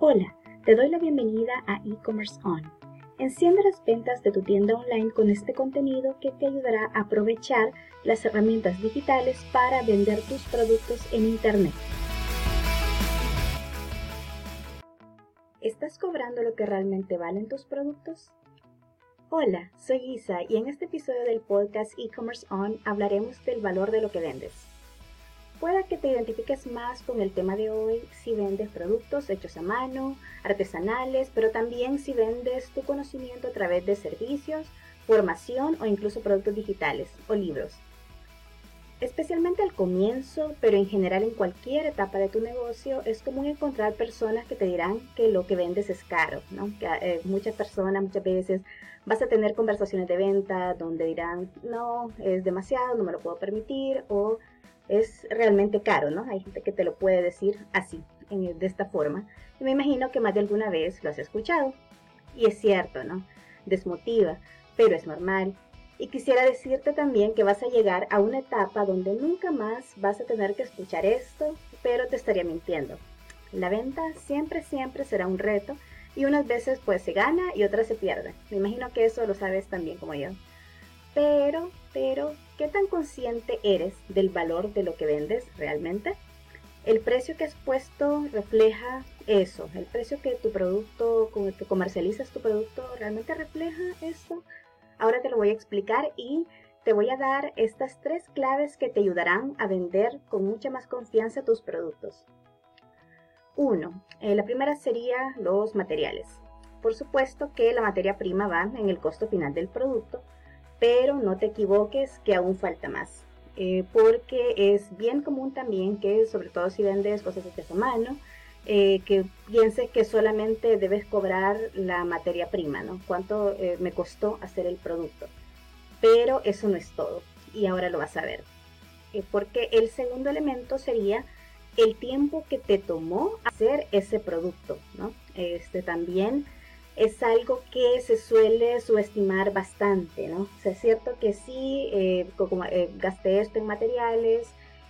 Hola, te doy la bienvenida a E-Commerce On. Enciende las ventas de tu tienda online con este contenido que te ayudará a aprovechar las herramientas digitales para vender tus productos en Internet. ¿Estás cobrando lo que realmente valen tus productos? Hola, soy Isa y en este episodio del podcast E-Commerce On hablaremos del valor de lo que vendes. Pueda que te identifiques más con el tema de hoy si vendes productos hechos a mano, artesanales, pero también si vendes tu conocimiento a través de servicios, formación o incluso productos digitales o libros. Especialmente al comienzo, pero en general en cualquier etapa de tu negocio, es común encontrar personas que te dirán que lo que vendes es caro, ¿no? Que, eh, muchas personas muchas veces vas a tener conversaciones de venta donde dirán, no, es demasiado, no me lo puedo permitir, o es realmente caro, ¿no? Hay gente que te lo puede decir así, de esta forma. Y me imagino que más de alguna vez lo has escuchado. Y es cierto, ¿no? Desmotiva, pero es normal. Y quisiera decirte también que vas a llegar a una etapa donde nunca más vas a tener que escuchar esto, pero te estaría mintiendo. La venta siempre, siempre será un reto y unas veces pues se gana y otras se pierde. Me imagino que eso lo sabes también como yo. Pero, pero, ¿qué tan consciente eres del valor de lo que vendes realmente? El precio que has puesto refleja eso, el precio que tu producto, que comercializas tu producto, realmente refleja eso. Ahora te lo voy a explicar y te voy a dar estas tres claves que te ayudarán a vender con mucha más confianza tus productos. Uno, eh, la primera sería los materiales. Por supuesto que la materia prima va en el costo final del producto, pero no te equivoques que aún falta más. Eh, porque es bien común también que, sobre todo si vendes cosas hechas a mano, eh, que pienses que solamente debes cobrar la materia prima, ¿no? Cuánto eh, me costó hacer el producto. Pero eso no es todo, y ahora lo vas a ver. porque el segundo elemento sería el tiempo que te tomó hacer ese producto, ¿no? Este también es algo que se suele subestimar bastante, ¿no? Es cierto que sí, eh, eh, gasté esto en materiales,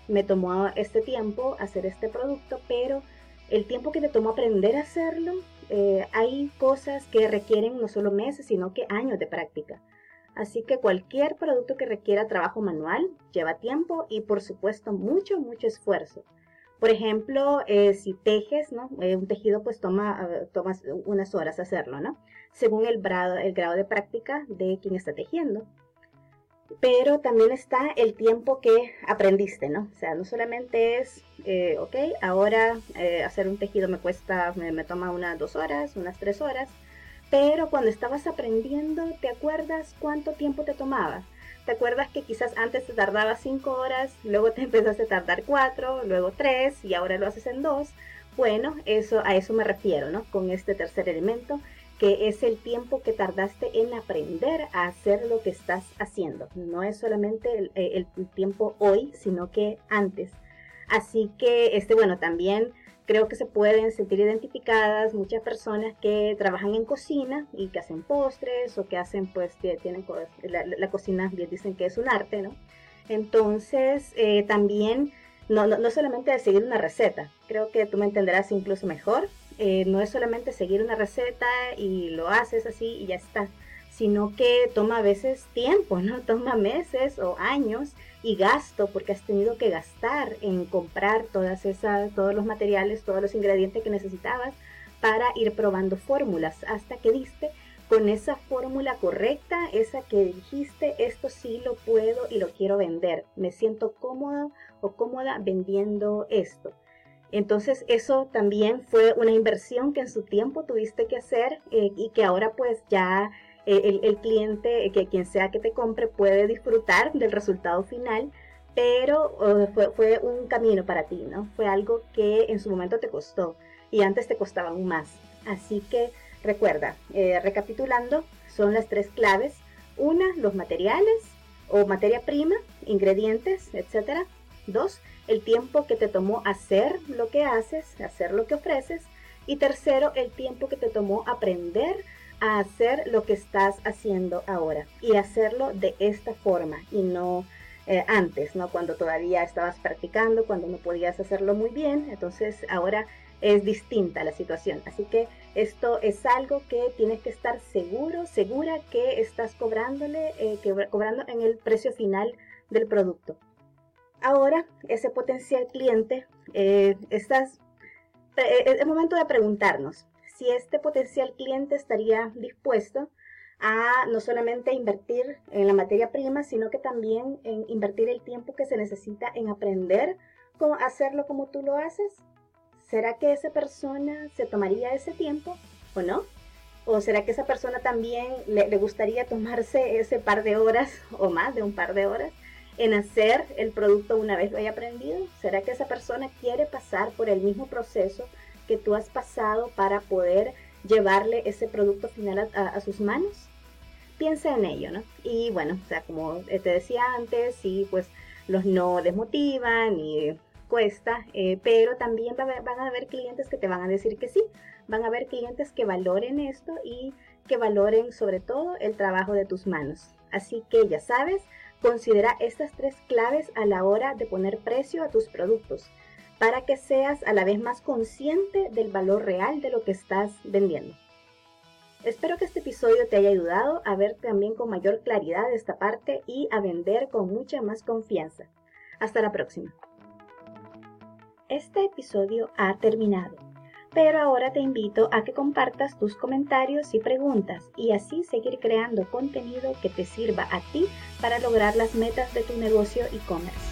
me tomó este tiempo hacer este producto, pero el tiempo que te tomó aprender a hacerlo, eh, hay cosas que requieren no solo meses, sino que años de práctica. Así que cualquier producto que requiera trabajo manual lleva tiempo y por supuesto mucho, mucho esfuerzo. Por ejemplo, eh, si tejes, ¿no? Eh, un tejido pues toma, unas horas hacerlo, ¿no? Según el grado, de práctica de quien está tejiendo. Pero también está el tiempo que aprendiste, ¿no? O sea, no solamente es, eh, ok, ahora hacer un tejido me cuesta, me toma unas dos horas, unas tres horas, pero cuando estabas aprendiendo, ¿te acuerdas cuánto tiempo te tomaba? ¿Te acuerdas que quizás antes te tardaba 5 horas, luego te empezaste a tardar 4, luego 3 y ahora lo haces en 2? Bueno, eso, a eso me refiero, ¿no? Con este tercer elemento, que es el tiempo que tardaste en aprender a hacer lo que estás haciendo. No es solamente el, el tiempo hoy, sino que antes. Así que, este, bueno, también creo que se pueden sentir identificadas muchas personas que trabajan en cocina y que hacen postres o que hacen, pues, tienen la, cocina, bien dicen que es un arte, ¿no? Entonces, eh, también, no, no, solamente de seguir una receta, creo que tú me entenderás incluso mejor, eh, no es solamente seguir una receta y lo haces así y ya está, sino que toma a veces tiempo, ¿no? Toma meses o años y gasto porque has tenido que gastar en comprar todas esas, todos los materiales, todos los ingredientes que necesitabas para ir probando fórmulas hasta que diste con esa fórmula correcta, esa que dijiste, esto sí lo puedo y lo quiero vender. Me siento cómodo o cómoda vendiendo esto. Entonces eso también fue una inversión que en su tiempo tuviste que hacer eh, y que ahora pues ya el, cliente, que quien sea que te compre, puede disfrutar del resultado final, pero fue, fue, un camino para ti, ¿no? Fue algo que en su momento te costó y antes te costaba aún más. Así que recuerda, eh, recapitulando, son las tres claves. Una, los materiales o materia prima, ingredientes, etcétera. Dos, el tiempo que te tomó hacer lo que haces, hacer lo que ofreces. Y tercero, el tiempo que te tomó aprender a hacer lo que estás haciendo ahora y hacerlo de esta forma y no eh, antes, ¿no? Cuando todavía estabas practicando, cuando no podías hacerlo muy bien. Entonces ahora es distinta la situación. Así que esto es algo que tienes que estar seguro, segura que estás cobrándole, eh, cobrando en el precio final del producto. Ahora, ese potencial cliente, eh, estás, es momento de preguntarnos si este potencial cliente estaría dispuesto a no solamente invertir en la materia prima, sino que también en invertir el tiempo que se necesita en aprender cómo hacerlo como tú lo haces. ¿Será que esa persona se tomaría ese tiempo o no? ¿O será que esa persona también le, le gustaría tomarse ese par de horas o más de un par de horas en hacer el producto una vez lo haya aprendido? ¿Será que esa persona quiere pasar por el mismo proceso que tú has pasado para poder llevarle ese producto final a, sus manos? Piensa en ello, ¿no? Y bueno, o sea, como te decía antes, sí, pues los no desmotivan y cuesta, eh, pero también van a haber clientes que te van a decir que sí, van a haber clientes que valoren esto y que valoren sobre todo el trabajo de tus manos. Así que ya sabes, considera estas tres claves a la hora de poner precio a tus productos para que seas a la vez más consciente del valor real de lo que estás vendiendo. Espero que este episodio te haya ayudado a ver también con mayor claridad esta parte y a vender con mucha más confianza. Hasta la próxima. Este episodio ha terminado, pero ahora te invito a que compartas tus comentarios y preguntas y así seguir creando contenido que te sirva a ti para lograr las metas de tu negocio e-commerce.